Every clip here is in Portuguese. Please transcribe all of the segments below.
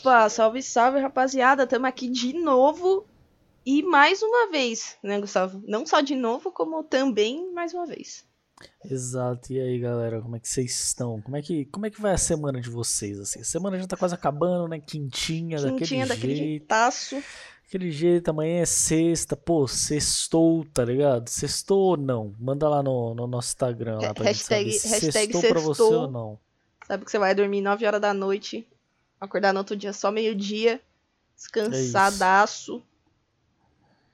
Opa, salve, salve, rapaziada. Tamo aqui de novo e mais uma vez, né, Gustavo? Não só de novo, como também mais uma vez. Exato. E aí, galera, como é que vocês estão? Como é que, como é que vai a semana de vocês assim? A semana já tá quase acabando, né? Quintinha, Quintinha daquele, daquele jeito. jeitaço. Aquele jeito, amanhã é sexta, pô, sextou, tá ligado? Sextou ou não? Manda lá no, no nosso Instagram lá pra Hashtag- gente saber se hashtag sextou pra você sextou. ou não. Sabe que você vai dormir 9 horas da noite, acordar no outro dia só meio-dia, descansadaço.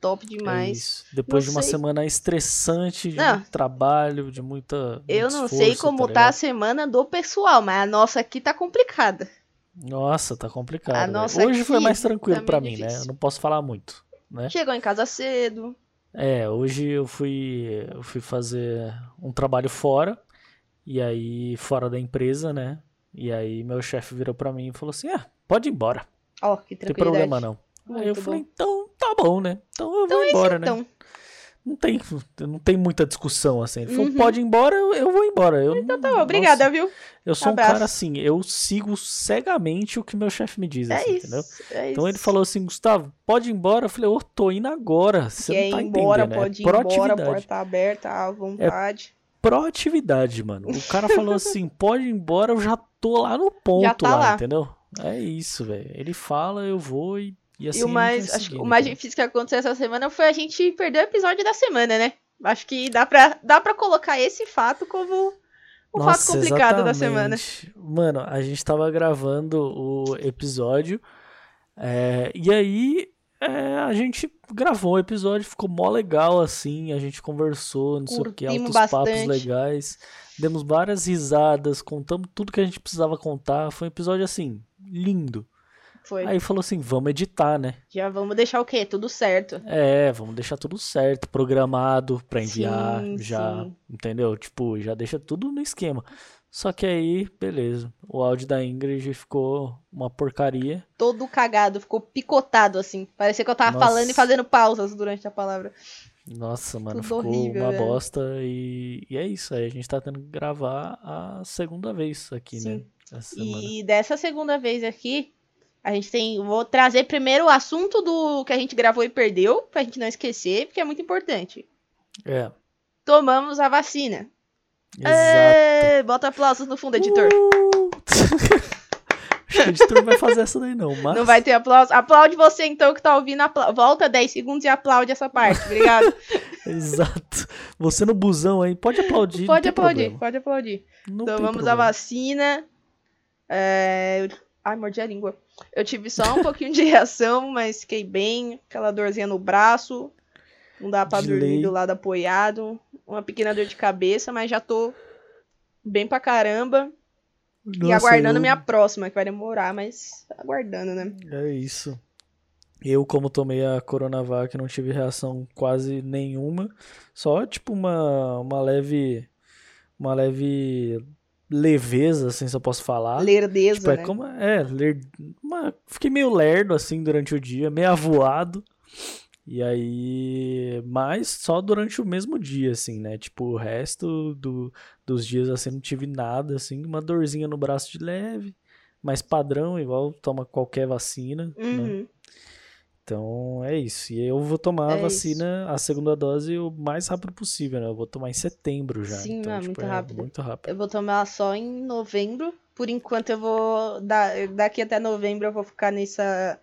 Top É demais. isso. Depois Não de uma sei. semana estressante, de Não. muito trabalho, de muita. Eu não sei esforço, como tá, ligado? a semana do pessoal, mas a nossa aqui tá complicada. Nossa, tá complicado. Nossa Hoje foi mais tranquilo tá pra meio mim, né? difícil. Eu não posso falar muito, né? Chegou em casa cedo. É, hoje eu fui, eu fui fazer um trabalho fora, e aí, fora da empresa, né? E aí meu chefe virou pra mim e falou assim: ah, pode ir embora, Ó, que não tem tranquilidade. problema não. aí eu Muito falei, bom. então tá bom, né? Então eu Então vou é embora, né? então. Não tem, não tem muita discussão assim. Ele falou, Uhum. pode ir embora, eu, eu vou embora. Eu, Então tá bom, obrigada, viu? eu sou Abraço. um cara assim, eu sigo cegamente o que meu chefe me diz, É assim, isso. entendeu? é Então ele isso. falou assim, Gustavo, pode ir embora. Eu falei, ô, tô indo agora. Você Quer não tá ir embora, entendendo, pode é ir embora, porta aberta à vontade. proatividade, mano. O cara falou assim, pode ir embora, eu já tô lá no ponto tá lá, lá. entendeu? É isso, velho. Ele fala, eu vou e, e assim e o a gente mais, acho que o mais entendeu? difícil que aconteceu essa semana foi a gente perder o episódio da semana, né? Acho que dá pra, dá pra colocar esse fato como o fato Nossa, complicado da semana. exatamente. Mano, a gente tava gravando o episódio é, e aí é, a gente gravou o episódio, ficou mó legal assim, a gente conversou, não sei o que, altos papos bastante. legais, demos várias risadas, contamos tudo que a gente precisava contar, foi um episódio assim, lindo. Foi. Aí falou assim, vamos editar, né? Já vamos deixar o quê? Tudo certo. É, vamos deixar tudo certo, programado pra enviar, Sim, já, sim. entendeu? Tipo, já deixa tudo no esquema. Só que aí, beleza, o áudio da Ingrid ficou uma porcaria. Todo cagado, ficou picotado assim. Parecia que eu tava Nossa. falando e fazendo pausas durante a palavra. Nossa, mano, Tudo ficou horrível, uma velho. bosta e, e é isso. Aí a gente tá tendo que gravar a segunda vez aqui, né? Sim. Semana. E dessa segunda vez aqui, a gente tem. Vou trazer primeiro o assunto do que a gente gravou e perdeu, pra gente não esquecer, porque é muito importante. É, Tomamos a vacina. Exato. Bota aplausos no fundo, editor. Uh! Acho que o editor não vai fazer essa daí não, mas... Não vai ter aplauso. Aplaude você então que tá ouvindo. apla- Volta 10 segundos e aplaude essa parte. Obrigado. Exato. Você no busão aí, pode aplaudir, pode aplaudir, problema. pode aplaudir. Não tem Tomamos a problema. vacina. É... Ai, mordi a língua. Eu tive só um pouquinho de reação, mas fiquei bem. Aquela dorzinha no braço. Não dá pra dormir do lado apoiado. Uma pequena dor de cabeça, mas já tô bem pra caramba. e Nossa, aguardando eu- minha próxima, que vai demorar, mas aguardando, né? É isso. Eu, como tomei a Coronavac, não tive reação quase nenhuma. Só, tipo, uma, uma leve... Uma leve leveza, assim, se eu posso falar. Lerdeza, Tipo, é né? como... É, ler... uma... fiquei meio lerdo, assim, durante o dia. Meio avoado. E aí... Mas só durante o mesmo dia, assim, né? Tipo, o resto do... dos dias, assim, não tive nada, assim. Uma dorzinha no braço de leve. Mas padrão, igual toma qualquer vacina, né? Uhum. Então é isso. E eu vou tomar a É vacina, a segunda dose, o mais rápido possível, né? Eu vou tomar em setembro já. Sim, então, é tipo, muito é rápido. muito rápido. Eu vou tomar só em novembro. Por enquanto eu vou. da- Daqui até novembro eu vou ficar nessa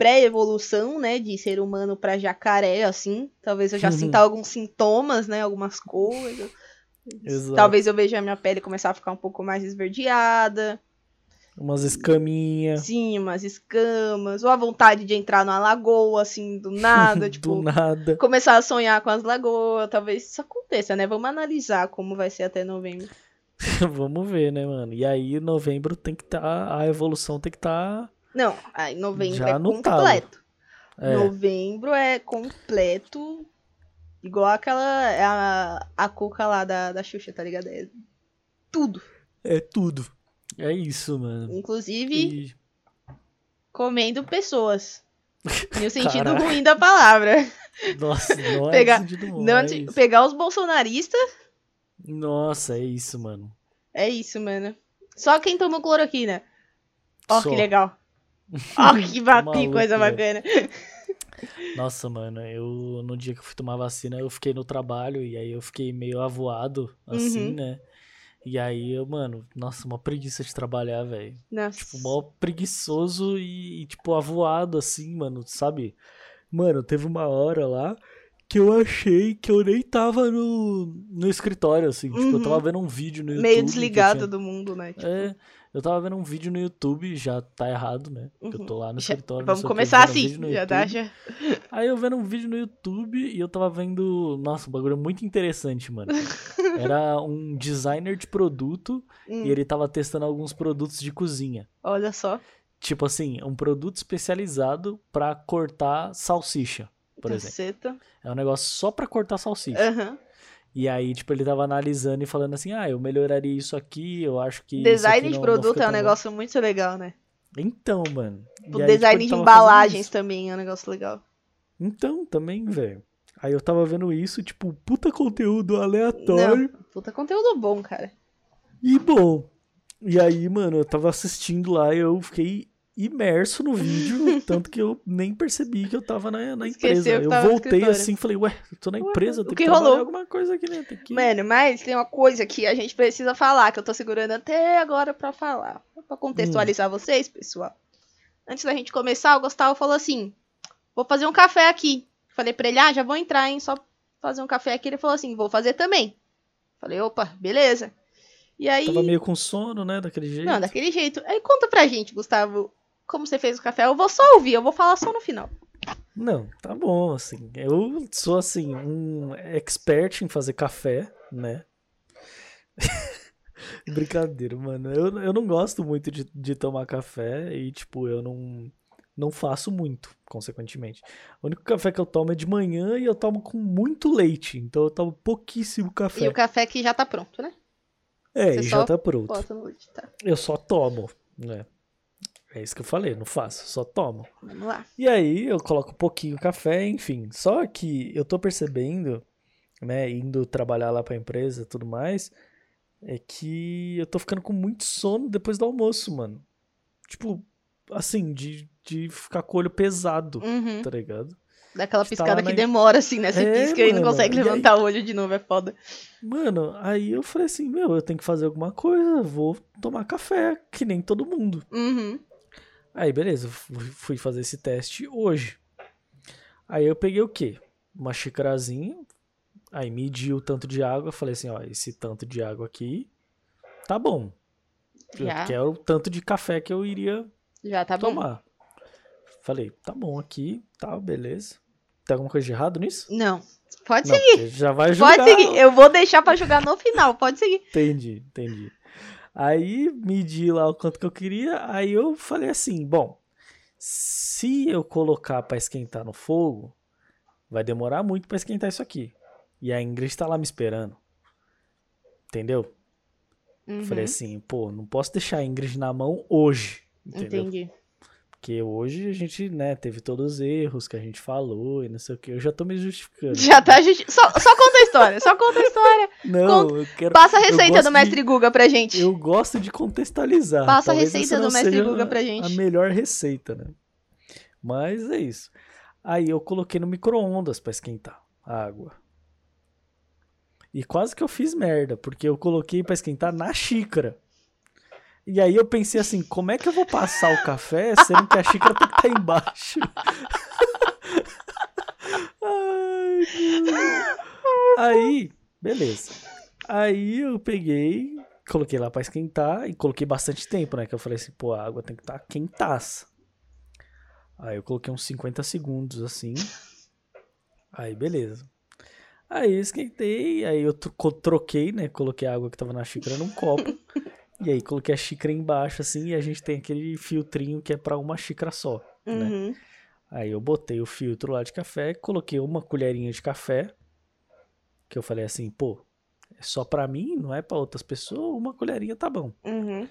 pré-evolução, né? De ser humano pra jacaré, assim. Talvez eu já Uhum. sinta alguns sintomas, né? Algumas coisas. Exato. Talvez eu veja a minha pele começar a ficar um pouco mais esverdeada. Umas escaminhas. Sim, umas escamas. Ou a vontade de entrar numa lagoa, assim, do nada. tipo, Do nada. começar a sonhar com as lagoas. Talvez isso aconteça, né? Vamos analisar como vai ser até novembro. Vamos ver, né, mano? E aí, novembro tem que estar. a evolução tem que tá, estar. Não, aí novembro Já é completo. é, Novembro é completo. Igual aquela. é A, a cuca lá da, da Xuxa, tá ligado? É tudo. é tudo. É isso, mano. Inclusive, E- comendo pessoas. No sentido Caraca. ruim da palavra. Nossa, não é Pegar- sentido bom, Não é de- isso. pegar os bolsonaristas. Nossa, é isso, mano. É isso, mano. Só quem tomou cloroquina. Ó, Só. que legal. Ó, que, ba- que coisa bacana. Nossa, mano, eu no dia que eu fui tomar vacina, eu fiquei no trabalho e aí eu fiquei meio avoado, assim, Uhum. né? E aí eu, mano, nossa, uma preguiça de trabalhar, velho. Tipo, mó preguiçoso e, e, tipo, avoado, assim, mano, sabe? Mano, teve uma hora lá que eu achei que eu nem tava no, no escritório, assim. Tipo, eu Uhum. tava vendo um vídeo no YouTube. Meio desligado tinha- do mundo, né? Tipo, É, eu tava vendo um vídeo no YouTube, já tá errado, né? Uhum. eu tô lá no já- escritório. vamos sei o quê, começar um assim. no Já tá, YouTube. já. Aí eu vendo um vídeo no YouTube e eu tava vendo, nossa, um bagulho muito interessante, mano. Era um designer de produto Hum, e ele tava testando alguns produtos de cozinha. Olha só. Tipo assim, um produto especializado pra cortar salsicha, por exemplo. Caceta. É um negócio só pra cortar salsicha. Aham. E aí, tipo, ele tava analisando e falando assim: "Ah, eu melhoraria isso aqui, eu acho que Design de não- não produto é um tão bom." negócio muito legal, né? Então, mano. O aí, tipo, design ele de embalagens também é um negócio legal. Então, também, velho. Aí eu tava vendo isso, tipo, puta conteúdo aleatório. Não, puta conteúdo bom, cara. E bom. E aí, mano, eu tava assistindo lá e eu fiquei imerso no vídeo, tanto que eu nem percebi que eu tava na, na empresa. Eu no voltei assim, falei, ué, eu tô na empresa, tem que que, rolou? alguma coisa aqui, né? Tem que... Mano, mas tem uma coisa que a gente precisa falar, que eu tô segurando até agora pra falar. Pra contextualizar Hum. vocês, pessoal. Antes da gente começar, o Gustavo falou assim: vou fazer um café aqui. Falei pra ele, ah, já vou entrar, hein? Só fazer um café aqui. Ele falou assim: vou fazer também. Falei, opa, beleza. E aí. Tava meio com sono, né, daquele jeito. Não, daquele jeito. Aí conta pra gente, Gustavo, como você fez o café. Eu vou só ouvir, eu vou falar só no final. Não, tá bom, assim. Eu sou, assim, um expert em fazer café, né? Brincadeira, mano. Eu, eu não gosto muito de, de tomar café e, tipo, eu não, não faço muito, consequentemente. O único café que eu tomo é de manhã e eu tomo com muito leite. Então eu tomo pouquíssimo café. E o café que já tá pronto, né? É, você e já tá pronto. Tá? Eu só tomo, né? É isso que eu falei, não faço, só tomo. Vamos lá. E aí eu coloco um pouquinho café, enfim. Só que eu tô percebendo, né, indo trabalhar lá pra empresa e tudo mais, é que eu tô ficando com muito sono depois do almoço, mano. Tipo, assim, de, de ficar com o olho pesado, Uhum. tá ligado? Daquela Você tá piscada lá que na- demora, assim, né? Você É, pisca e não mano, consegue e aí- levantar o olho de novo, é foda. Mano, aí eu falei assim, meu, eu tenho que fazer alguma coisa, vou tomar café, que nem todo mundo. Uhum. Aí, beleza, fui fazer esse teste hoje. Aí eu peguei o quê? Uma xicarazinha, aí medi o tanto de água, falei assim, ó, esse tanto de água aqui tá bom. Já. Que é o tanto de café que eu iria Já tá bom. tomar. Falei, tá bom aqui, tá, beleza. Tem alguma coisa de errado nisso? Não. Pode Não, seguir. já vai julgar. Pode seguir. Eu vou deixar pra jogar no final. Pode seguir. Entendi, entendi. Aí medi lá o quanto que eu queria, aí eu falei assim, bom, se eu colocar pra esquentar no fogo, vai demorar muito pra esquentar isso aqui. E a Ingrid tá lá me esperando. Entendeu? Uhum. Falei assim, pô, não posso deixar a Ingrid na mão hoje, entendeu? Entendi. Porque hoje a gente, né, teve todos os erros que a gente falou e não sei o que. Eu já tô me justificando. Já tá justi... só, só conta a história. Só conta a história. Não, eu quero. Passa a receita do mestre Guga pra gente. Eu gosto de contextualizar. Passa a Talvez receita essa do mestre Guga pra a- gente. A melhor receita, né? Mas é isso. Aí eu coloquei no micro-ondas pra esquentar a água. E quase que eu fiz merda, porque eu coloquei pra esquentar na xícara. E aí eu pensei assim, como é que eu vou passar o café sendo que a xícara tem que estar embaixo? Ai. Aí, beleza. Aí eu peguei, coloquei lá pra esquentar e coloquei bastante tempo, né? Que eu falei assim, pô, a água tem que estar quentaça. Aí eu coloquei uns 50 segundos assim. Aí, beleza. Aí eu esquentei, aí eu tro- troquei, né? Coloquei a água que tava na xícara num copo. e aí coloquei a xícara embaixo assim e a gente tem aquele filtrinho que é pra uma xícara só, né? Uhum. Aí eu botei o filtro lá de café, coloquei uma colherinha de café, que eu falei assim, pô, é só pra mim, não é pra outras pessoas, uma colherinha tá bom. Uhum.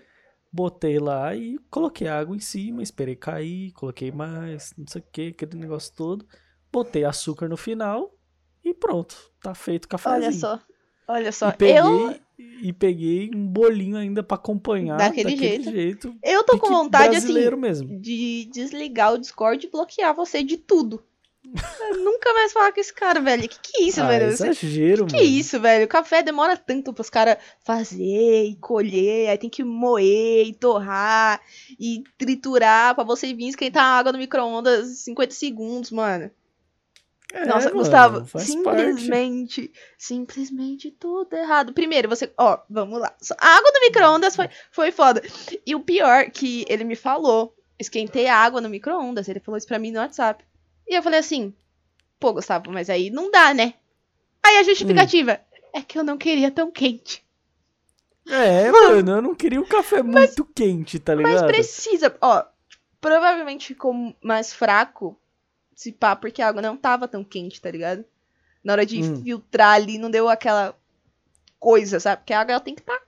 Botei lá e coloquei água em cima, esperei cair, coloquei mais, não sei o que, aquele negócio todo. Botei açúcar no final e pronto, tá feito o cafezinho. Olha só. Olha só. E peguei, Eu. E peguei um bolinho ainda pra acompanhar. Daquele daquele jeito. jeito. Eu tô com vontade, assim, mesmo. de desligar o Discord e bloquear você de tudo. Nunca mais falar com esse cara, velho. Que que é isso, ah, velho? Exagero, Que mano. isso, velho? O café demora tanto pros caras fazer e colher, aí tem que moer e torrar e triturar pra você vir esquentar a água no micro-ondas em 50 segundos, mano. É, Nossa, mano, Gustavo, faz parte. simplesmente, simplesmente tudo errado. Primeiro, você, ó, vamos lá. A água do micro-ondas foi, foi foda. E o pior que ele me falou, esquentei a água no micro-ondas, ele falou isso pra mim no WhatsApp. E eu falei assim, pô, Gustavo, mas aí não dá, né? Aí a justificativa, é que eu não queria tão quente. É, mano, eu não queria um café muito quente, tá ligado? Mas precisa, ó, provavelmente ficou mais fraco, se pá, porque a água não tava tão quente, tá ligado? Na hora de Hum. filtrar ali, não deu aquela coisa, sabe? Porque a água ela tem que estar.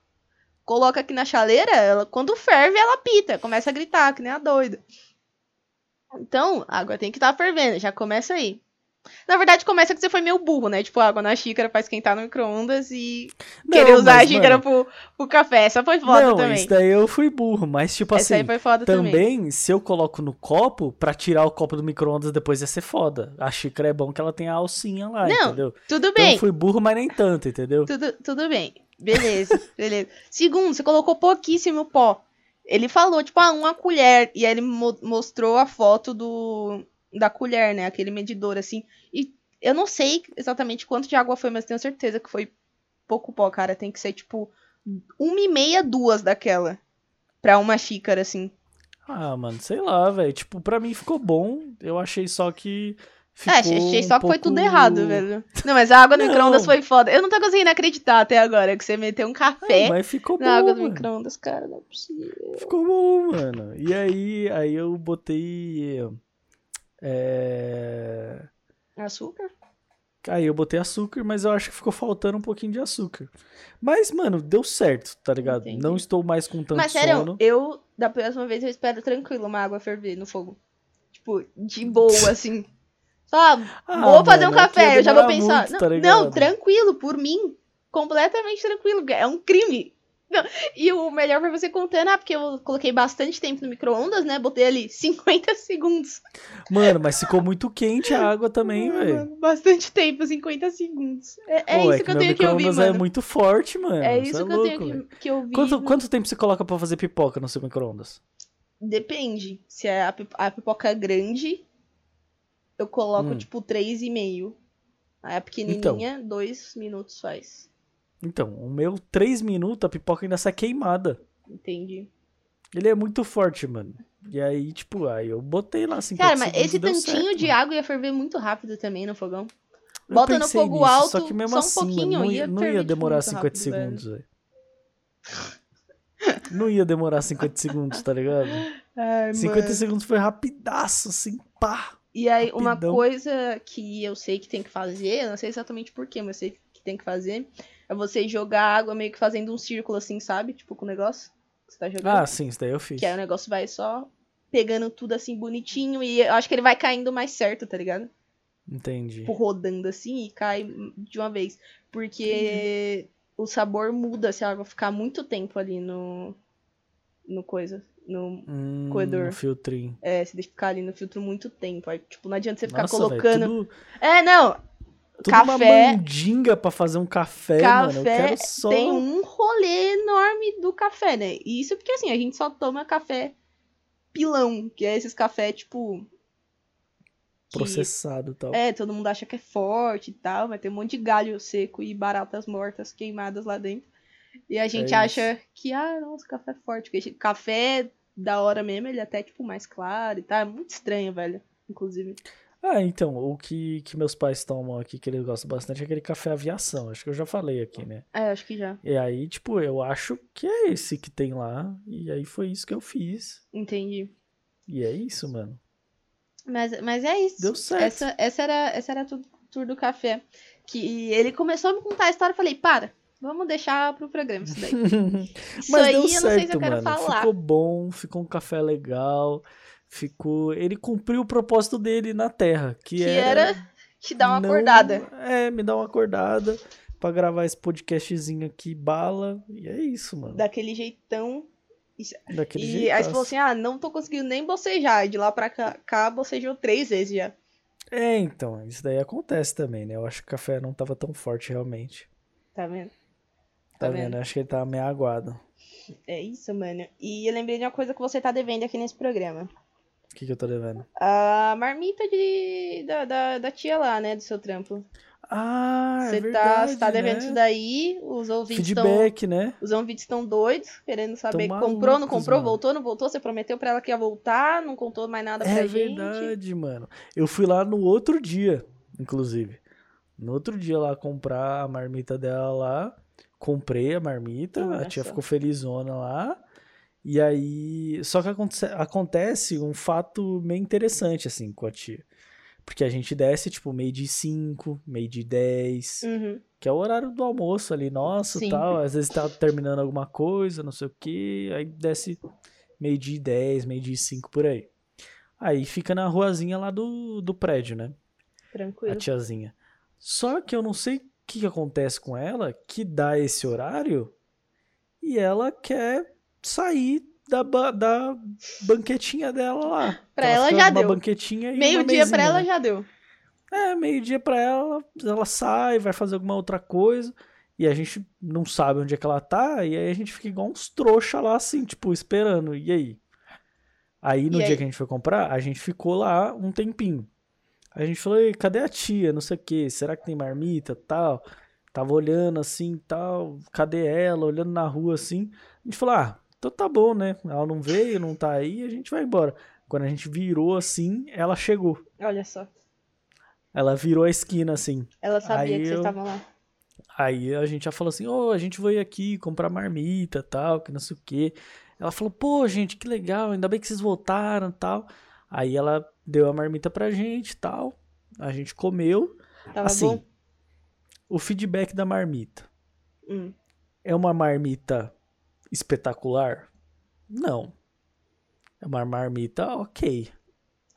Coloca aqui na chaleira, ela, quando ferve, ela pita, começa a gritar, que nem a doida. Então, a água tem que estar fervendo, já começa aí. Na verdade, começa que você foi meio burro, né? Tipo, água na xícara pra esquentar no micro-ondas e Não, querer usar mas, a xícara mano, pro, pro café. Essa foi foda não, também. isso daí eu fui burro, mas tipo Essa aí assim, foi foda também. também, se eu coloco no copo, pra tirar o copo do micro-ondas depois ia ser foda. A xícara é bom que ela tem a alcinha lá, Não, entendeu? Tudo Então bem. eu fui burro, mas nem tanto, entendeu? Tudo, tudo bem. Beleza, beleza. Segundo, você colocou pouquíssimo pó. Ele falou, tipo, ah, uma colher. E aí ele mo- mostrou a foto do da colher, né? Aquele medidor, assim. E eu não sei exatamente quanto de água foi, mas tenho certeza que foi pouco pó, cara. Tem que ser, tipo, uma e meia, duas daquela. Pra uma xícara, assim. Ah, mano, sei lá, velho. Tipo, pra mim ficou bom. Eu achei só que. Ficou é, achei um só que foi tudo pouco- errado, velho. Não, mas a água no micro-ondas foi foda. Eu não tô conseguindo acreditar até agora que você meteu um café mas ficou bom. na água do mano. micro-ondas, cara. Não é possível. Ficou bom, mano. E aí, aí eu botei. É. Açúcar? Aí eu botei açúcar, mas eu acho que ficou faltando um pouquinho de açúcar. Mas, mano, deu certo, tá ligado? Entendi. Não estou mais com tanto Mas sério, sono. eu, da próxima vez, eu espero tranquilo uma água ferver no fogo. Tipo, de boa, assim. Só, Ah, vou fazer um mano, aqui café, eu já vou demorar pensar. muito, não, tá não, tranquilo, por mim. Completamente tranquilo. É um crime. Não, E o melhor foi você contando, ah, porque eu coloquei bastante tempo no micro-ondas, né? Botei ali 50 segundos. Mano, mas ficou muito quente a água também, velho. Bastante tempo, 50 segundos. É, é Pô, isso que, eu meu tenho que ouvir, micro-ondas mano. é muito forte, mano. É isso que eu louco, tenho velho. que, que ouvir. Quanto, quanto tempo você coloca pra fazer pipoca no seu micro-ondas? Depende. Se é a, a pipoca é grande, eu coloco, Hum. tipo, 3,5. Aí a pequenininha, 2 minutos faz. Então, o meu, 3 minutos, a pipoca ainda sai queimada. Entendi. Ele é muito forte, mano. E aí, tipo, aí eu botei lá 50 Cara, mas esse tantinho certo, de mano. água ia ferver muito rápido também no fogão. Eu Bota no fogo nisso, alto, só que mesmo só um assim, mano, pouquinho, não ia não ia tipo, demorar muito 50 rápido, velho. segundos, velho. Não ia demorar 50 segundos, tá ligado? Ai, 50 segundos foi rapidaço, assim, pá. E aí, uma rapidão. coisa que eu sei que tem que fazer, não sei exatamente porquê, mas eu sei que tem que fazer, é você jogar água meio que fazendo um círculo assim, sabe? Tipo, com o negócio que você tá jogando. Ah, sim, isso daí eu fiz. Que aí o negócio vai só pegando tudo assim bonitinho e eu acho que ele vai caindo mais certo, tá ligado? Entendi. Tipo, rodando assim e cai de uma vez. Porque o sabor muda se a água ficar muito tempo ali no. No coisa. No. Hum, coedor. no filtrinho. É, se deixa ficar ali no filtro muito tempo. Aí, tipo, não adianta você ficar Nossa, colocando. Véio, tudo, É, não. Tudo uma café. mandinga pra fazer um café, mano. Eu Café quero só... tem um rolê enorme do café, né? E isso porque assim, a gente só toma café pilão, que é esses café, tipo. processado e tal. É, todo mundo acha que é forte e tal, mas tem um monte de galho seco e baratas mortas queimadas lá dentro. E a gente É acha que, ah, nossa, café é forte. Porque café da hora mesmo, ele é até, tipo, mais claro e tal. É muito estranho, velho. Inclusive. Ah, então, o que, que meus pais tomam aqui, que eles gostam bastante, é aquele café aviação. Acho que eu já falei aqui, né? É, acho que já. E aí, tipo, eu acho que é esse que tem lá. E aí foi isso que eu fiz. Entendi. E é isso, mano. Mas, mas é isso. Deu certo. Essa, essa era, essa era a tour do café. Que ele começou a me contar a história. Eu falei, para, vamos deixar pro programa isso daí. Isso Mas aí deu eu não sei se certo, eu quero mano. falar. Ficou bom, ficou um café legal. Ficou. Ele cumpriu o propósito dele na Terra, que, Que era. era te dar uma não- acordada. É, me dar uma acordada. pra gravar esse podcastzinho aqui, bala. E é isso, mano. Daquele jeitão. Daquele e jeito. aí você falou assim: ah, não tô conseguindo nem bocejar. E de lá pra cá, cá bocejou três vezes já. É, então, isso daí acontece também, né? Eu acho que o café não tava tão forte realmente. Tá vendo? Tá, Tá vendo? vendo? Acho que ele tava meio aguado. É isso, mano. E eu lembrei de uma coisa que você tá devendo aqui nesse programa. O que, que eu tô devendo? A marmita de, da, da, da tia lá, né? Do seu trampo. Ah, é Você tá, verdade, você tá devendo né? isso daí, os ouvintes estão. Feedback, né? Os ouvintes estão doidos, querendo saber. Tão comprou, não malucos, comprou, mano. voltou, não voltou. Você prometeu pra ela que ia voltar, não contou mais nada pra É gente. verdade, mano. Eu fui lá no outro dia, inclusive. No outro dia lá comprar a marmita dela lá. Comprei a marmita, Olha a tia ficou felizona lá. E aí. Só que aconte- acontece um fato meio interessante, assim, com a tia. Porque a gente desce, tipo, meio de 5, meio de 10, Uhum. que é o horário do almoço ali, nosso Sim. tal. Às vezes tá terminando alguma coisa, não sei o quê. Aí desce meio de 10, meio de 5 por aí. Aí fica na ruazinha lá do, do prédio, né? A Tranquilo. tiazinha. Só que eu não sei o que, que acontece com ela, que dá esse horário e ela quer sair da, ba- da banquetinha dela lá. Pra Ela ela já deu. banquetinha e uma Meio-dia pra ela né? já deu. É, meio-dia pra ela, ela sai, vai fazer alguma outra coisa, e a gente não sabe onde é que ela tá, e aí a gente fica igual uns trouxa lá, assim, tipo, esperando, e aí? Aí no E dia aí? que a gente foi comprar, a gente ficou lá um tempinho. A gente falou, "Ei, cadê a tia? Não sei o que, será que tem marmita tal? Tava olhando assim tal, cadê ela? Olhando na rua assim. A gente falou, ah, então tá bom, né? Ela não veio, não tá aí, a gente vai embora. Quando a gente virou assim, ela chegou. Olha só. Ela virou a esquina assim. Ela sabia Aí que vocês eu- estavam lá. Aí a gente já falou assim, ô, a gente veio aqui comprar marmita tal, que não sei o quê. Ela falou, pô, gente, que legal, ainda bem que vocês voltaram tal. Aí ela deu a marmita pra gente tal. A gente comeu. Tava assim, bom? o feedback da marmita. Hum. É uma marmita espetacular? Não. É uma marmita ok.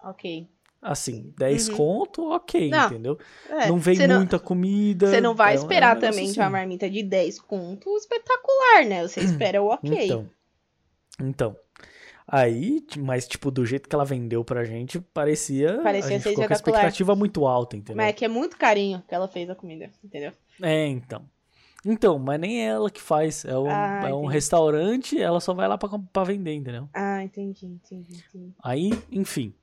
Ok. Assim, 10 Uhum. conto, ok, Não, entendeu? É, não vem você não- muita comida. Você não vai é um- é esperar negócio também de assim. uma marmita de 10 conto espetacular, né? Você espera o ok. Então. Então. Aí, mas tipo, do jeito que ela vendeu pra gente, parecia. Parecia a gente ser ficou com a expectativa muito alta, entendeu? Mas é que é muito carinho que ela fez a comida, entendeu? É, então. Então, mas nem é ela que faz. É um, Ah, é um restaurante, ela só vai lá pra, pra vender, entendeu? Ah, entendi, entendi, entendi. Aí, enfim.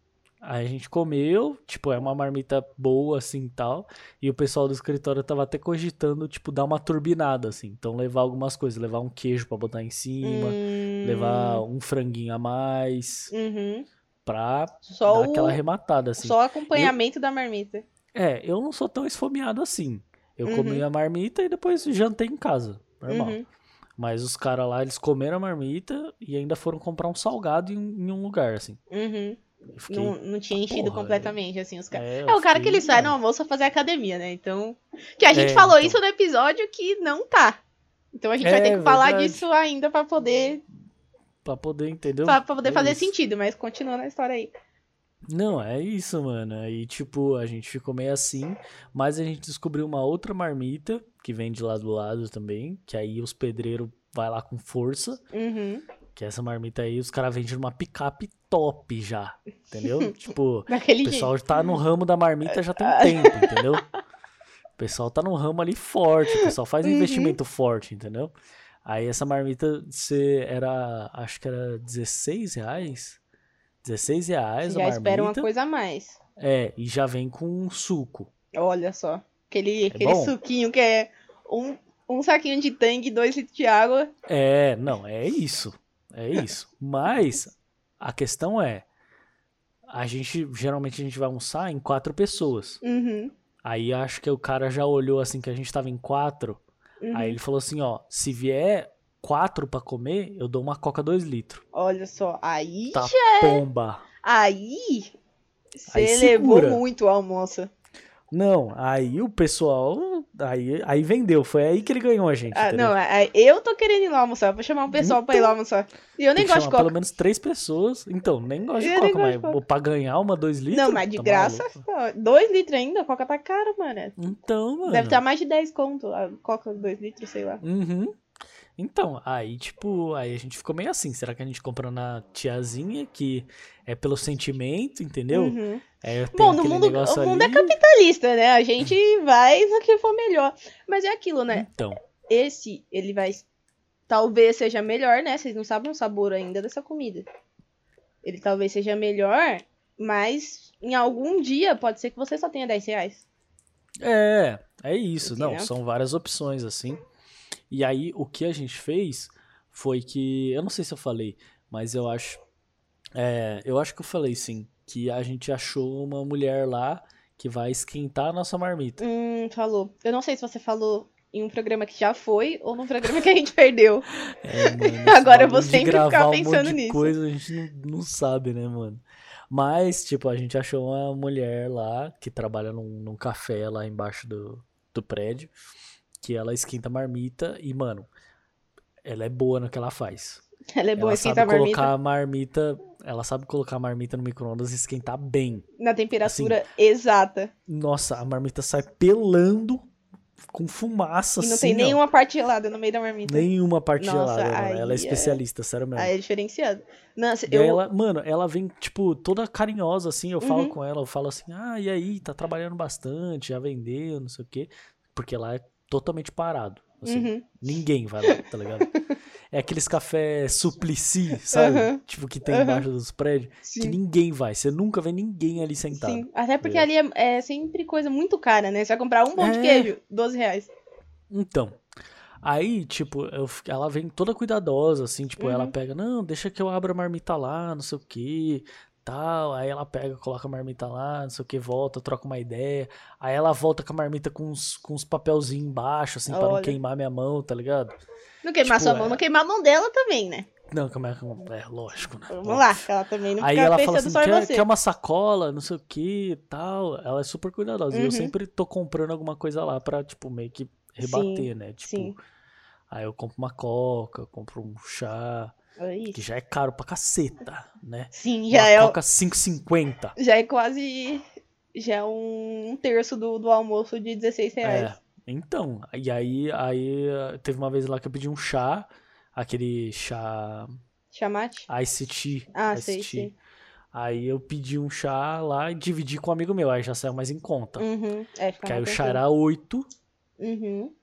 Aí a gente comeu, tipo, é uma marmita boa, assim, tal. E o pessoal do escritório tava até cogitando, tipo, dar uma turbinada, assim. Então, levar algumas coisas. Levar um queijo pra botar em cima. Hum, Levar um franguinho a mais. Uhum. Pra Só dar o aquela arrematada, assim. só o acompanhamento da marmita. É, eu não sou tão esfomeado assim. Eu Uhum. comi a marmita e depois jantei em casa. Normal. Uhum. Mas os caras lá, eles comeram a marmita e ainda foram comprar um salgado em, em um lugar, assim. Uhum. Fiquei. Não, não tinha enchido porra, completamente, assim, os caras. É, É, o cara que fiquei- ele sai no almoço fazer academia, né? Então. Que a gente É, falou então. isso no episódio que não tá. Então a gente É, vai ter que falar verdade. disso ainda pra poder, Pra poder, entendeu? pra, pra poder É fazer isso. sentido, mas continua na história aí. Não, é isso, mano. Aí, tipo, a gente ficou meio assim, mas a gente descobriu uma outra marmita que vem de lá do lado também, que aí os pedreiros vai lá com força, Uhum. que essa marmita aí os caras vendem numa picape top já, entendeu? tipo, Daquele o pessoal jeito. tá no ramo da marmita já tem um tempo, entendeu? O pessoal tá no ramo ali forte, o pessoal faz um Uhum. investimento forte, entendeu? Aí essa marmita você era, acho que era 16 reais. 16 reais Já espera uma coisa a mais. É, e já vem com um suco. Olha só. Aquele, aquele bom? suquinho que é um, um saquinho de tangue, dois litros de água. É, não, é isso. É isso. Mas a questão é, a gente geralmente a gente vai almoçar em quatro pessoas. Uhum. Aí acho que o cara já olhou assim que a gente tava em quatro. uhum. Aí ele falou assim, ó, se vier quatro pra comer, eu dou uma coca 2 litros. Olha só. Aí. Tá pomba. Aí. Você levou segura. muito o almoço. Não, aí o pessoal, Aí, aí vendeu, foi aí que ele ganhou a gente. Ah, não, é- é- eu tô querendo ir lá almoçar. Vou chamar um pessoal pra ir lá almoçar. E eu nem gosto de coca. pelo menos três pessoas. Então, nem gosto de Eu nem coca, de mas coca. pra ganhar uma, dois litros. Não, mas de tá graça. maluco? Dois litros ainda, a coca tá cara, mano. Então, mano. Deve estar mais de 10 conto. A coca, dois litros, sei lá. Uhum. Então, aí, tipo, aí a gente ficou meio assim. Será que a gente comprou na tiazinha, que é pelo sentimento, entendeu? Uhum. É, Bom, no mundo, o mundo é ali. capitalista, né? A gente vai no que for melhor. Mas é aquilo, né? Então, Esse, ele vai. Talvez seja melhor, né? Vocês não sabem o sabor ainda dessa comida. Ele talvez seja melhor, mas em algum dia pode ser que você só tenha 10 reais. é, é isso. Não, Entendeu? são várias opções, assim. E aí, o que a gente fez foi que. Eu não sei se eu falei, mas eu acho. É, eu acho que eu falei sim. Que a gente achou uma mulher lá que vai esquentar a nossa marmita. Hum, falou. Eu não sei se você falou em um programa que já foi ou num programa que a gente perdeu. É, mano, Agora eu vou de sempre ficar um pensando monte de nisso. coisa a gente não, não sabe, né, mano? Mas, tipo, a gente achou uma mulher lá que trabalha num, num café lá embaixo do, do prédio, que ela esquenta marmita e, mano, ela é boa no que ela faz. Ela é boa ela esquentar sabe a marmita colocar a marmita, ela sabe colocar a marmita no micro-ondas e esquentar bem. na temperatura assim, exata. Nossa, a marmita sai pelando com fumaça, E não assim, tem ó. nenhuma parte gelada no meio da marmita. Nenhuma parte Nossa, gelada, aí Ela é é- especialista, sério mesmo. Aí é diferenciado. Nossa, eu. ela, mano, ela vem, tipo, toda carinhosa, assim, eu falo Uhum. com ela, eu falo assim, ah, e aí, tá trabalhando bastante, já vendeu, não sei o quê. Porque lá é totalmente parado. Assim, Uhum. ninguém vai lá, tá ligado? É aqueles café suplici, sabe? Aham. Tipo, que tem Aham. embaixo dos prédios, que Sim. ninguém vai. Você nunca vê ninguém ali sentado. Sim, até porque É. ali é, é sempre coisa muito cara, né? Você vai comprar um pão de É. queijo, 12 reais. Então, aí, tipo, eu ela vem toda cuidadosa, assim, tipo, ela Uhum. pega, não, deixa que eu abra a marmita lá, não sei o que, tal. Aí ela pega, coloca a marmita lá, não sei o que, volta, troca uma ideia. Aí ela volta com a marmita com uns, com uns papelzinhos embaixo, assim, pra não queimar minha mão, tá ligado? Não queimar Tipo, sua mão, é- não queimar a mão dela também, né? Não, como é. É, lógico, né? Vamos lá, ela também não Aí ela fala assim, só quer, quer uma sacola, não sei o que tal. Ela é super cuidadosa. E eu Uhum. sempre tô comprando alguma coisa lá pra, tipo, meio que rebater, né? Tipo, sim. aí eu compro uma coca, compro um chá, Aí. que já é caro pra caceta, né? Sim, Uma já é, coca 5,50. já é quase. Já é um terço do, do almoço de 16 reais. É. Então, e aí, aí teve uma vez lá que eu pedi um chá, aquele chá Chamate? Ice Tea. Ah, Ice sei, Tea. sei. Aí eu pedi um chá lá e dividi com um amigo meu, aí já saiu mais em conta. Uhum. É, Que aí o chá era 8, Uhum.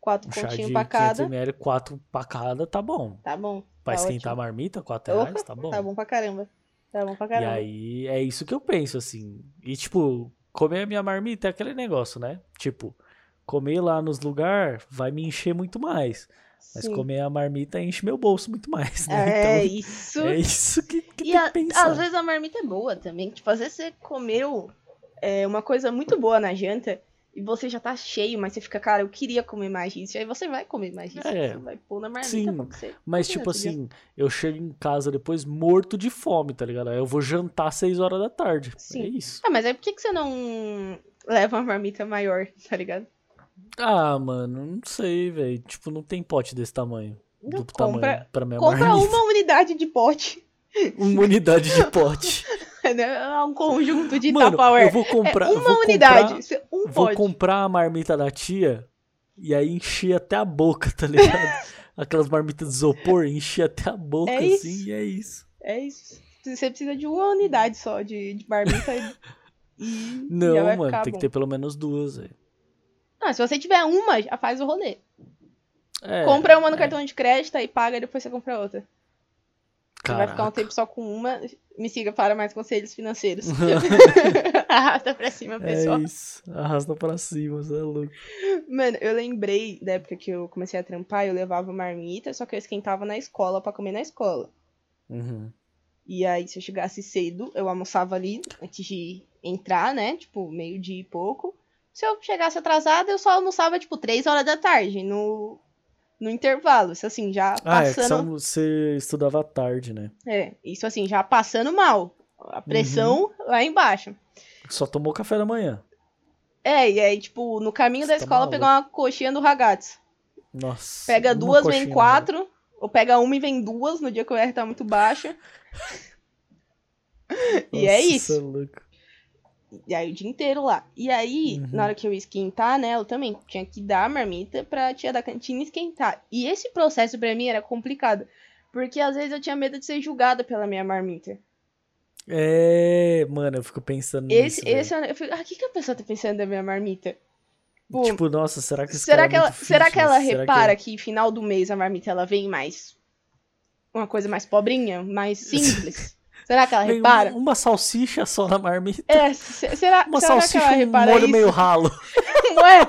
Quatro um chá de pontinhos 500 pra cada. ml, 4 pra cada, tá bom. Tá bom. Pra tá esquentar a ótimo. marmita, 4 Opa, reais, tá bom. Tá bom pra caramba. Tá bom pra E caramba. aí é isso que eu penso, assim. E tipo, comer a minha marmita é aquele negócio, né? Tipo, comer lá nos lugares vai me encher muito mais. Mas Sim. comer a marmita enche meu bolso muito mais, né? É então, isso. é isso que, que E tem a- que pensar. às vezes a marmita é boa também. Tipo, às vezes você comeu é, uma coisa muito boa na janta e você já tá cheio, mas você fica, cara, eu queria comer mais disso. E aí você vai comer mais disso. É, Você vai pôr na marmita sim, pra você. Mas, tipo assim, eu chego em casa depois morto de fome, tá ligado? Aí eu vou jantar às 6 horas da tarde. Sim. É isso. Ah, mas aí por que, que você não leva uma marmita maior, tá ligado? Ah, mano, não sei, velho. Tipo, não tem pote desse tamanho. Não, Do compra- tamanho pra minha Compra marmita. uma unidade de pote. Uma unidade de pote. né? Um conjunto de Mano, Tupperware. eu vou comprar. é uma vou unidade. Comprar, é um vou comprar a marmita da tia e aí encher até a boca, tá ligado? Aquelas marmitas de isopor, encher até a boca É assim isso. e é isso. É isso. Você precisa de uma unidade só de, de marmita e- Não, mano, tem bom. que ter pelo menos duas. Ah, se você tiver uma, já faz o rolê. É, compra uma no é. cartão de crédito e paga e depois você compra outra. Você vai ficar um Caraca. tempo só com uma. Me siga para mais conselhos financeiros. Arrasta pra cima, pessoal. É isso. Arrasta pra cima, você é louco. Mano, eu lembrei da época que eu comecei a trampar, eu levava marmita, só que eu esquentava na escola pra comer na escola. Uhum. E aí, se eu chegasse cedo, eu almoçava ali antes de entrar, né? Tipo, meio-dia e pouco. Se eu chegasse atrasada, eu só almoçava, tipo, três horas da tarde, no, no intervalo. Isso assim, já Ah, é que passando. você estudava à tarde, né? É, isso assim, já passando mal. A pressão Uhum. lá embaixo. Só tomou café da manhã. É, e aí, tipo, no caminho da Você tá escola, pegar uma coxinha do ragazzi. Nossa. Pega duas, vem né? quatro. Ou pega uma e vem duas, no dia que o R tá muito baixa. E é Nossa, isso. é louco. E aí o dia inteiro lá. E aí, Uhum. na hora que eu ia esquentar, né, eu também tinha que dar a marmita pra tia da cantina esquentar. E esse processo pra mim era complicado. Porque às vezes eu tinha medo de ser julgada pela minha marmita. É, mano, eu fico pensando Esse, nisso. velho. esse eu fico, ah, o que, que a pessoa tá pensando da minha marmita? Pô, Tipo, nossa, será que esse será que é ela, será que ela? Será repara que... final do mês a marmita ela vem mais uma coisa mais pobrinha, mais simples? Será que ela repara? um- uma salsicha só na marmita? É, se- será, Uma será que salsicha ela com um molho isso? meio ralo. Não é?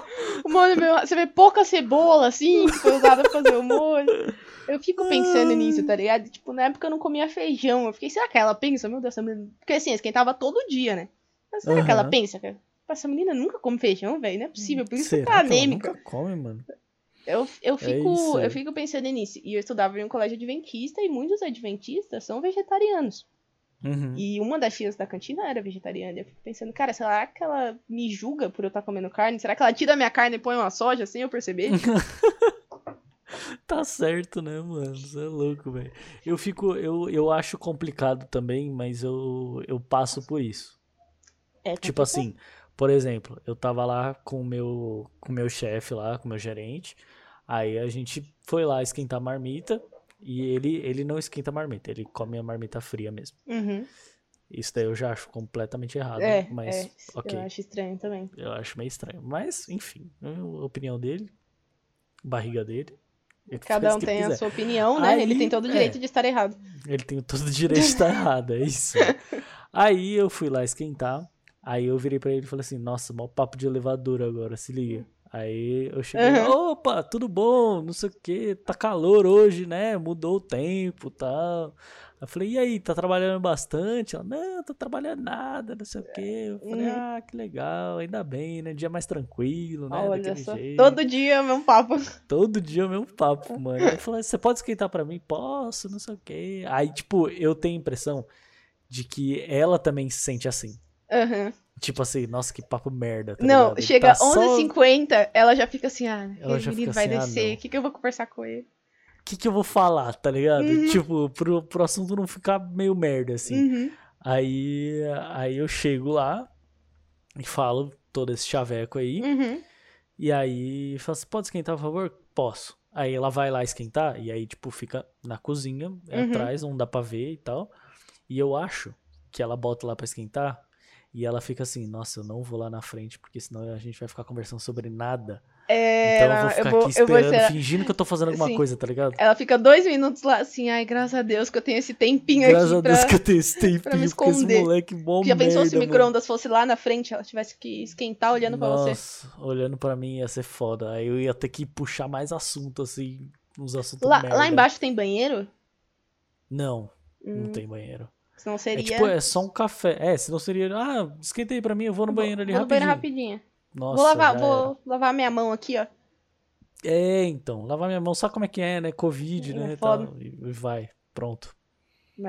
O molho meio... Você vê pouca cebola, assim, que foi usada pra fazer o molho. Eu fico pensando nisso, tá ligado? Tipo, na época eu não comia feijão. Eu fiquei, será que ela pensa? Meu Deus, essa menina... Porque assim, esquentava todo dia, né? Mas será que ela pensa? que Essa menina nunca come feijão, velho. Não é possível. Por isso que Será tá que ela anêmica. nunca come, mano? Eu, eu, fico, isso, é. eu fico pensando nisso. E eu estudava em um colégio adventista e muitos adventistas são vegetarianos. Uhum. E uma das tias da cantina era vegetariana. Eu fico pensando, cara, será que ela me julga por eu estar comendo carne? Será que ela tira minha carne e põe uma soja sem eu perceber? Tá certo, né, mano? Você é louco, velho. Eu fico, eu, eu acho complicado também, mas eu, eu passo por isso. É Tipo assim, por exemplo, eu tava lá com o meu, com o meu chefe lá, com o meu gerente. Aí a gente foi lá esquentar a marmita e ele, ele não esquenta a marmita, ele come a marmita fria mesmo. Uhum. Isso daí eu já acho completamente errado, É, mas é, ok. eu acho estranho também. Eu acho meio estranho. Mas, enfim, é a opinião dele, barriga dele. ele Cada um tem a quiser. sua opinião, né? Aí, Ele tem todo o é. direito de estar errado. Ele tem todo o direito de estar errado, é isso. Aí eu fui lá esquentar. Aí eu virei pra ele e falei assim: Nossa, mó papo de elevador agora, se liga. Aí eu cheguei, Uhum. opa, tudo bom, não sei o que, tá calor hoje, né? Mudou o tempo e tal. Eu falei, e aí, tá trabalhando bastante? Ela, não, tô trabalhando nada, não sei o que. Eu falei, Uhum. ah, que legal, ainda bem, né? Dia mais tranquilo, né? Olha Daquele só. jeito. Todo dia é o mesmo papo. Todo dia é o mesmo papo, mano. Ele falou, você pode esquentar pra mim? Posso, não sei o quê. Aí, tipo, eu tenho a impressão de que ela também se sente assim. Aham. Tipo assim, nossa, que papo merda. tá Não, ligado? chega Tá só- 11h50, ela já fica assim, ah, Ela já fica vai assim, ah, descer, o que, que eu vou conversar com ele? O que, que eu vou falar, tá ligado? Uhum. Tipo, pro, pro assunto não ficar meio merda, assim. Uhum. Aí, aí eu chego lá e falo todo esse chaveco aí. Uhum. E aí fala assim, pode esquentar, por favor? Posso. Aí ela vai lá esquentar, e aí, tipo, fica na cozinha, é Uhum. atrás, não dá pra ver e tal. E eu acho que ela bota lá pra esquentar, e ela fica assim, nossa, eu não vou lá na frente, porque senão a gente vai ficar conversando sobre nada. É, então eu vou ficar eu vou, aqui esperando, fingindo que eu tô fazendo alguma Sim. coisa, tá ligado? Ela fica dois minutos lá assim, ai, graças a Deus que eu tenho esse tempinho Graças aqui a Deus pra... que eu tenho esse pra me tempinho, porque esse esconder. moleque mó Já pensou se o merda, micro-ondas fosse lá na frente, ela tivesse que esquentar olhando pra você? Nossa, olhando pra mim ia ser foda. Aí eu ia ter que puxar mais assunto, assim, uns assuntos Lá, merda. lá embaixo tem banheiro? Não, não Hum, tem banheiro. Senão É seria... tipo, é só um café. É, senão seria. Ah, esquenta aí pra mim, eu vou no banheiro ali vou no rapidinho. banheiro rapidinho. Nossa, vou lavar, vou lavar minha mão aqui, ó. É, então, lavar minha mão, sabe como é que é, né? Covid, É né? foda. tal, e vai, pronto.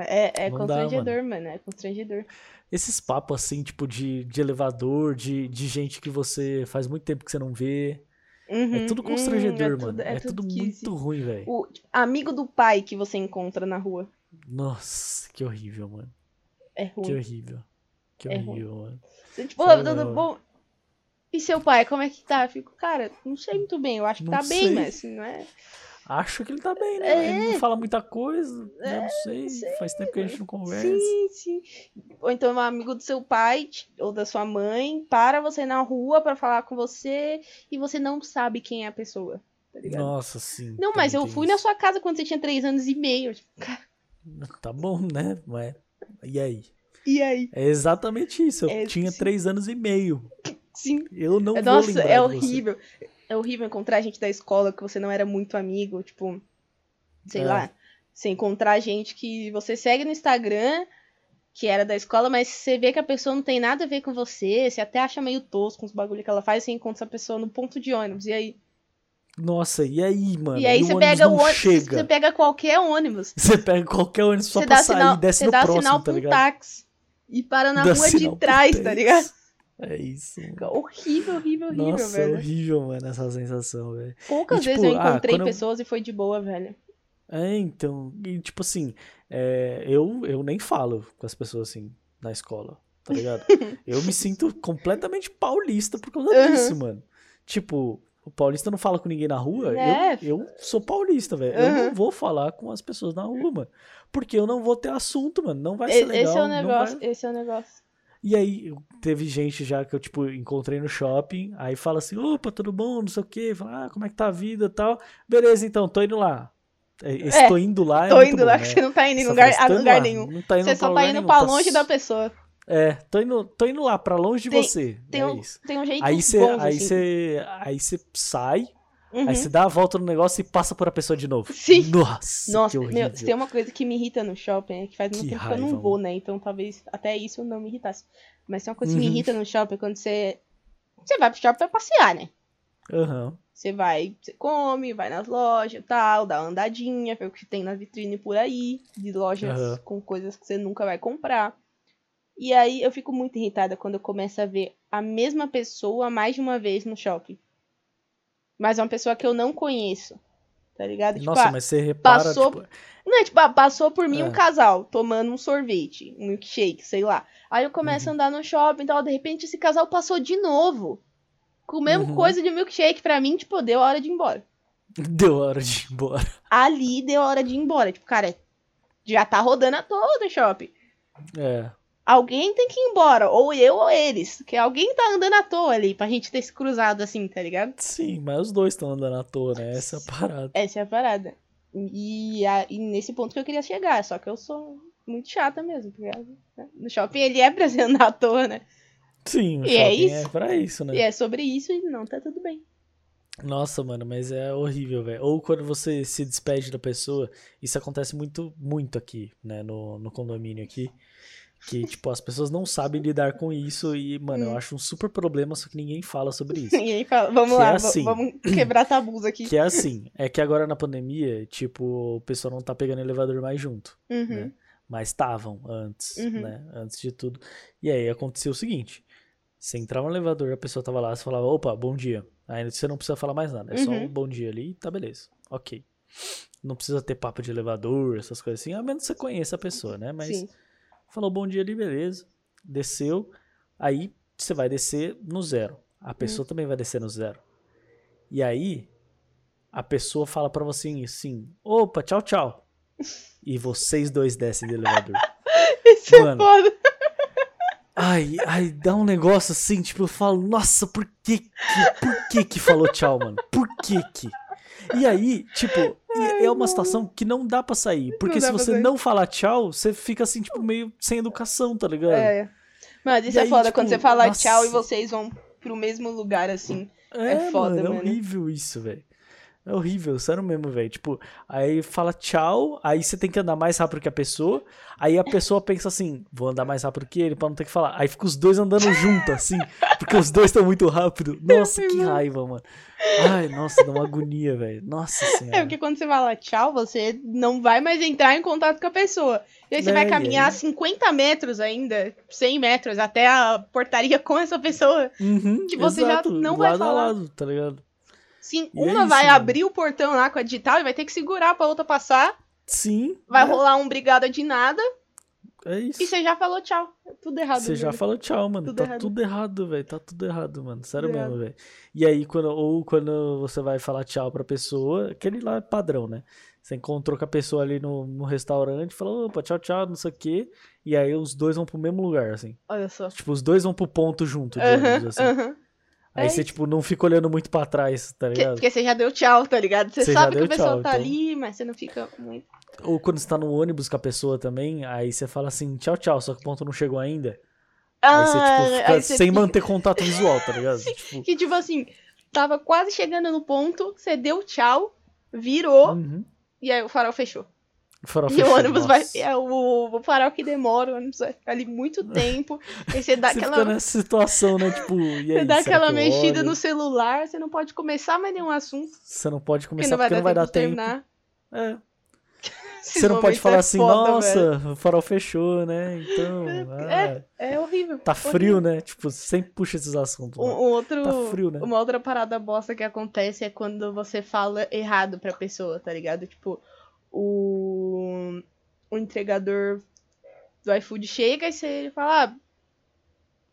É, é Não dá, constrangedor, mano. É constrangedor. Esses papos assim, tipo, de, de elevador, de, de gente que você faz muito tempo que você não vê. Uhum, É tudo constrangedor, é mano. tudo- É, tudo, esquisito. muito ruim, velho. O amigo do pai que você encontra na rua. Nossa, que horrível, mano. É Que ruim. horrível. Que É horrível, mano. Você, tipo, Sei "Ô, lá. tudo bom? E seu pai, como é que tá? Eu fico, cara, não sei muito bem. Eu acho que Não tá bem, sei. mas assim, não é. Acho que ele tá bem, né? É. Ele não fala muita coisa, né? É, Não sei. sei, Faz tempo que a gente não conversa. Sim, sim. Ou então um amigo do seu pai ou da sua mãe para você na rua pra falar com você e você não sabe quem é a pessoa. Tá? Nossa, sim. não, mas eu fui isso. na sua casa quando você tinha três anos e meio. Tipo, cara, Tá bom, né? Mas... E aí? e aí? É exatamente isso. Eu É, tinha sim. três anos e meio. Sim. Eu não vou Nossa, lembrar é horrível. É horrível encontrar gente da escola que você não era muito amigo, tipo, sei É. lá. Você encontrar gente que você segue no Instagram, que era da escola, mas você vê que a pessoa não tem nada a ver com você, você até acha meio tosco os bagulho que ela faz, você encontra essa pessoa no ponto de ônibus. E aí, Nossa, e aí, mano? e aí você pega o ônibus, chega. você pega qualquer ônibus. Você pega qualquer ônibus só você pra sair sinal, e desce você no dá próximo, sinal tá um ligado? táxi e para na Dá rua de trás, tá ligado? É isso. Mano. Horrível, horrível, horrível, Nossa, velho. é horrível, mano, essa sensação, velho. Poucas E, vezes tipo, eu ah, encontrei eu- pessoas e foi de boa, velho. É, então, e tipo assim, é, eu, eu nem falo com as pessoas assim na escola, tá ligado? Eu me sinto completamente paulista por causa Uhum. disso, mano. Tipo, o paulista não fala com ninguém na rua, É. eu, eu sou paulista, velho. Eu Uhum. não vou falar com as pessoas na rua, mano. Porque eu não vou ter assunto, mano. Não vai ser legal. esse é o negócio, vai- esse é o negócio. E aí, eu- teve gente já que eu, tipo, encontrei no shopping, aí fala assim, opa, tudo bom, não sei o quê, fala, ah, como é que tá a vida e tal. Beleza, então, tô indo lá. É, Esse É, tô indo lá é Tô muito indo bom, lá né? que você não tá indo em lugar, fala, a "Tô indo lugar lá, nenhum. Não tá indo Você só tá indo nenhum, pra tá longe s- da pessoa. É, tô indo, tô indo lá, pra longe de Tem- você. Tem, é um, isso. tem um jeito Aí você bons, aí assim. você aí você sai, Uhum. aí você dá a volta no negócio e passa por a pessoa de novo. Sim. Nossa, Nossa, meu, se tem uma coisa que me irrita no shopping, é que faz muito Que tempo que eu não raiva, vou, né? Então talvez até isso não me irritasse. Mas tem uma coisa que me Uhum. irrita no shopping é quando você. Você vai pro shopping pra passear, né? Aham. Você vai, você come, vai nas lojas e tal, dá uma andadinha, vê o que tem na vitrine por aí, de lojas com coisas que você nunca vai comprar. E aí eu fico muito irritada quando eu começo a ver a mesma pessoa mais de uma vez no shopping. Mas é uma pessoa que eu não conheço. Tá ligado? Tipo, Nossa, ah, mas você repara, passou- tipo, Não, é tipo, ah, passou por mim É. um casal tomando um sorvete, um milkshake, sei lá. Aí eu Uhum. começo a andar no shopping e tal, de repente esse casal passou de novo. Com a mesma Uhum. coisa de milkshake pra mim, tipo, deu a hora de ir embora. deu hora de ir embora. Ali deu a hora de ir embora. Tipo, cara, já tá rodando a toda o shopping. É. Alguém tem que ir embora, ou eu ou eles. Que alguém tá andando à toa ali, pra gente ter se cruzado assim, tá ligado? Sim, mas os dois estão andando à toa, né? Essa é a parada. Essa é a parada. E, a- e nesse ponto que eu queria chegar, só que eu sou muito chata mesmo, tá ligado? No shopping ele é pra você andar à toa, né? Sim, o E é shopping isso? é pra isso, né? E é sobre isso e não, tá tudo bem. Nossa, mano, mas é horrível, velho. Ou quando você se despede da pessoa, isso acontece muito, muito aqui, né, no, no condomínio aqui. Que, tipo, as pessoas não sabem lidar com isso e, mano, eu Hum. acho um super problema, só que ninguém fala sobre isso. Ninguém fala, vamos Que lá, é assim. vamos quebrar tabus aqui. Que é assim, é que agora na pandemia, tipo, o pessoal não tá pegando elevador mais junto, Uhum. né? Mas estavam antes, Uhum. né? Antes de tudo. E aí aconteceu o seguinte: você entrava no elevador, a pessoa tava lá, você falava, opa, bom dia. Aí você não precisa falar mais nada, é só Uhum. um bom dia ali e tá beleza. Ok. Não precisa ter papo de elevador, essas coisas assim, a menos que você conheça a pessoa, né? Mas Sim. Falou bom dia ali, beleza. Desceu. Aí você vai descer no zero. A pessoa Hum. também vai descer no zero. E aí a pessoa fala pra você assim: opa, tchau, tchau. E vocês dois descem do elevador. Isso Mano. é foda. Ai, ai, dá um negócio assim, tipo, eu falo, nossa, por que que, por que que falou tchau, mano? Por que que? E aí, tipo, e- é uma situação que não dá pra sair. Porque Não se você não falar tchau, você fica assim, tipo, meio sem educação, tá ligado? É. Mas isso E é aí, foda, tipo, quando você fala nossa. tchau e vocês vão pro mesmo lugar, assim. É, É foda, mano, é mano. horrível isso, velho. É horrível, sério mesmo, velho. Tipo, aí fala tchau, aí você tem que andar mais rápido que a pessoa, aí a pessoa pensa assim, vou andar mais rápido que ele pra não ter que falar. Aí fica os dois andando junto, assim, porque os dois estão muito rápido. Nossa, que raiva, mano. Ai, nossa, dá uma agonia, velho. Nossa É senhora. porque quando você fala tchau, você não vai mais entrar em contato com a pessoa. E aí você É, vai caminhar aí? 50 metros ainda, 100 metros, até a portaria com essa pessoa. Uhum, que você já exato, não vai lado falar. a lado, tá ligado? Sim, E é uma isso, vai mano. abrir o portão lá com a digital e vai ter que segurar pra outra passar. Sim. Vai é, rolar um brigada de nada. É isso. E você já falou tchau. É tudo errado. Você já falou tchau, mano. Tudo tá errado. tudo errado, velho. Tá tudo errado, mano. Sério Tudo mesmo, velho. E aí, quando, ou quando você vai falar tchau pra pessoa, aquele lá é padrão, né? Você encontrou com a pessoa ali no, no restaurante, falou, opa, tchau, tchau, não sei o quê. E aí os dois vão pro mesmo lugar, assim. Olha só. Tipo, os dois vão pro ponto junto, de Aham, ônibus, assim. aham. Aí É você, tipo, não fica olhando muito pra trás, tá Porque, ligado? porque você já deu tchau, tá ligado? Você, Você sabe que a pessoa tchau, tá então. ali, mas você não fica muito. Ou quando você tá no ônibus com a pessoa também, aí você fala assim, tchau, tchau, só que o ponto não chegou ainda. aí você, tipo, fica Ah, aí você sem fica- manter contato visual, tá ligado? Tipo, Que tipo assim, tava quase chegando no ponto, você deu tchau, virou, uhum. e aí o farol fechou. Farol E o ônibus vai. É o, o farol que demora, o ônibus vai ficar ali muito tempo. aí você dá Você aquela. fica nessa situação, né? Tipo, e aí, Você dá aquela mexida no celular, você não pode começar mais nenhum assunto, Você não pode porque começar não vai porque dar não vai tempo dar tempo. terminar. É. Você não pode falar é assim, foda, nossa, velho. o farol fechou, né? Então. ah, É horrível. tá horrível. frio, né? Tipo, sempre puxa esses assuntos. Um, né? um outro, Tá frio, né? Uma outra parada bosta que acontece é quando você fala errado pra pessoa, tá ligado? Tipo, o, o entregador do iFood chega e você fala, ah,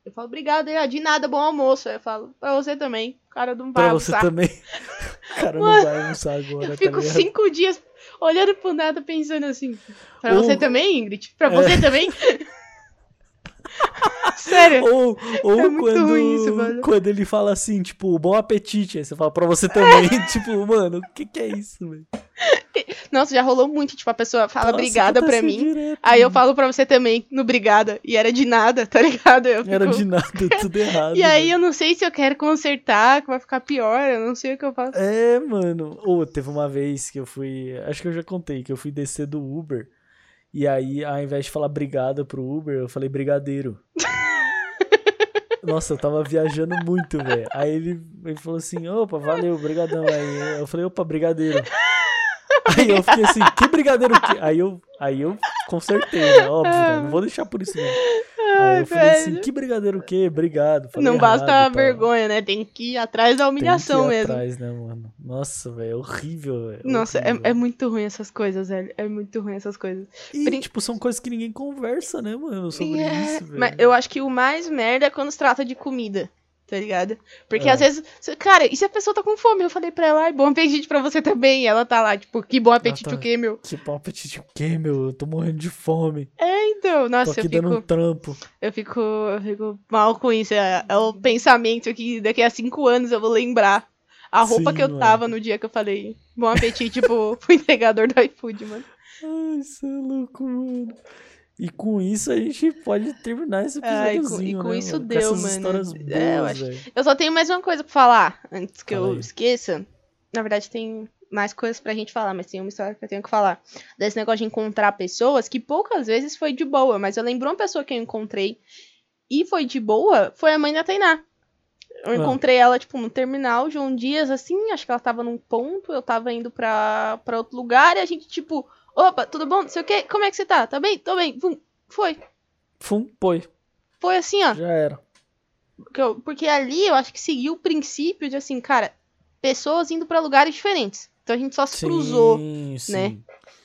eu falo, obrigado, ah, de nada, bom almoço. Aí eu falo, pra você também. O cara não vai Pra você almoçar. também. o cara não Mano, vai almoçar agora, Eu tá fico ligado? cinco dias olhando pro nada pensando assim. Pra Ou- você também, Ingrid? Pra É. você também? Sério. Ou, ou É quando, isso, mano. quando ele fala assim, tipo, bom apetite. Aí você fala pra você também. tipo, mano, o que que é isso, velho? Nossa, já rolou muito. Tipo, a pessoa fala Nossa, obrigada pra acontece mim. direto, Aí eu mano. falo pra você também, no obrigada. E era de nada, tá ligado? Eu Era fico- de nada, tudo errado. E aí velho. eu não sei se eu quero consertar, que vai ficar pior, eu não sei o que eu faço. É, mano. Ou teve uma vez que eu fui. Acho que eu já contei, que eu fui descer do Uber. E aí, ao invés de falar obrigado pro Uber, eu falei brigadeiro. Nossa, eu tava viajando muito, velho. Aí ele, ele falou assim: opa, valeu, brigadão. Aí eu falei: opa, brigadeiro. Aí eu fiquei assim: que brigadeiro que. Aí eu, aí eu consertei, né? Óbvio, né? Não vou deixar por isso, não. Ai, eu falei assim: que brigadeiro o quê? Obrigado. Não basta errado, a tal. vergonha, né? Tem que ir atrás da humilhação mesmo. atrás, né, mano? Nossa, velho, é horrível, velho. Nossa, é, horrível. é muito ruim essas coisas, velho. É muito ruim essas coisas. E, Brin- tipo, são coisas que ninguém conversa, né, mano, sobre É, isso, velho. Mas eu acho que o mais merda é quando se trata de comida, tá ligado? Porque É. às vezes, cara, e se a pessoa tá com fome? Eu falei pra ela, ai, bom apetite pra você também. E ela tá lá, tipo, que bom apetite tá. o quê, meu? Que pau apetite o quê, meu? Eu tô morrendo de fome. Então, Tô nossa, aqui eu dando fico, um trampo. eu fico, eu fico mal com isso. É, é o pensamento que daqui a cinco anos eu vou lembrar a roupa Sim, que eu mano. tava no dia que eu falei bom apetite pro, pro entregador do iFood, mano. Ai, você é louco, mano. E com isso a gente pode terminar esse Ai, com- episódiozinho, e com né, isso mano? deu, com essas mano. histórias É, boas, eu acho-. Eu só tenho mais uma coisa pra falar, antes que Fala eu aí. esqueça. Na verdade, tem mais coisas pra gente falar, mas tem uma história que eu tenho que falar. Desse negócio de encontrar pessoas, que poucas vezes foi de boa, mas eu lembro uma pessoa que eu encontrei e foi de boa, foi a mãe da Tainá. Eu Ah. encontrei ela, tipo, no terminal de um dias, assim, acho que ela tava num ponto, eu tava indo pra, pra outro lugar, e a gente, tipo, opa, tudo bom? Não sei o quê, como é que você tá? Tá bem? Tô bem. Vum. Foi. Fum, foi. Foi assim, ó. Já era. Porque, eu- porque ali eu acho que seguiu o princípio de assim, cara, pessoas indo pra lugares diferentes. Então a gente só se Sim, cruzou. sim. né?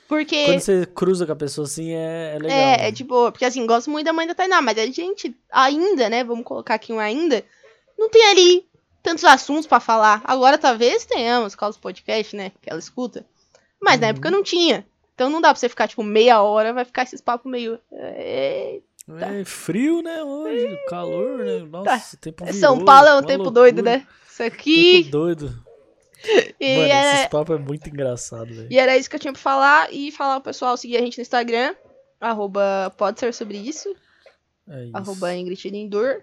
Porque Quando você cruza com a pessoa assim, é, é legal. é, né? é de boa. Porque assim, gosto muito da mãe da Tainá, mas a gente ainda, né? Vamos colocar aqui um ainda. Não tem ali tantos assuntos pra falar. Agora talvez tenhamos, por causa do podcast, né? Que ela escuta. Mas na Uhum. época não tinha. Então não dá pra você ficar, tipo, meia hora, vai ficar esses papos meio. É, É frio, né? Hoje, calor, né? Nossa, o tempo é virou, São Paulo é um tempo loucura. doido, né? Isso aqui. Tempo doido. E Mano, é- esses papos é muito engraçado, velho. E era isso que eu tinha pra falar. E falar pro pessoal seguir a gente no Instagram. Arroba pode ser sobre isso. É isso. Arroba Ingrid Lindor.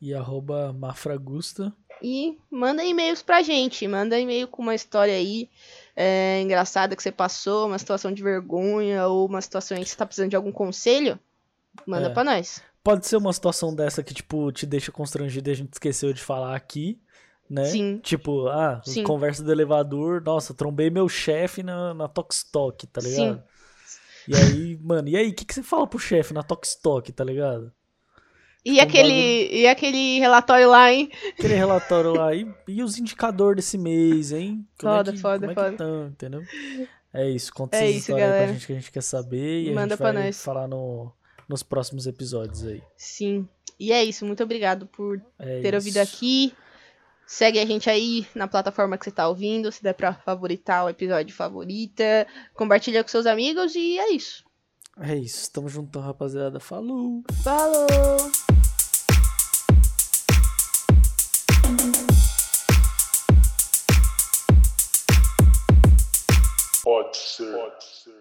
E arroba Mafragusta. E manda e-mails pra gente. Manda e-mail com uma história aí é, engraçada que você passou, uma situação de vergonha, ou uma situação em que você tá precisando de algum conselho. Manda É. pra nós. Pode ser uma situação dessa que, tipo, te deixa constrangido e a gente esqueceu de falar aqui, né? Sim. Tipo, ah, Sim. conversa do elevador, nossa, trombei meu chefe na, na Tokstok, tá ligado? Sim. E aí, mano, e aí, o que, que você fala pro chefe na Tokstok, tá ligado? E Um aquele, e aquele relatório lá, hein? Aquele relatório lá, e, e os indicadores desse mês, hein? Foda, é que, foda, como é foda. que tão, entendeu? É isso, conta É essas isso, histórias aí pra galera. gente que a gente quer saber e a Manda gente pra vai nós. falar no, nos próximos episódios aí. Sim. E é isso. Muito obrigado por É ter isso. ouvido aqui. Segue a gente aí na plataforma que você tá ouvindo. Se der pra favoritar o episódio favorita. Compartilha com seus amigos e é isso. É isso, tamo juntão, rapaziada. Falou! Falou! Pode ser. Pode ser.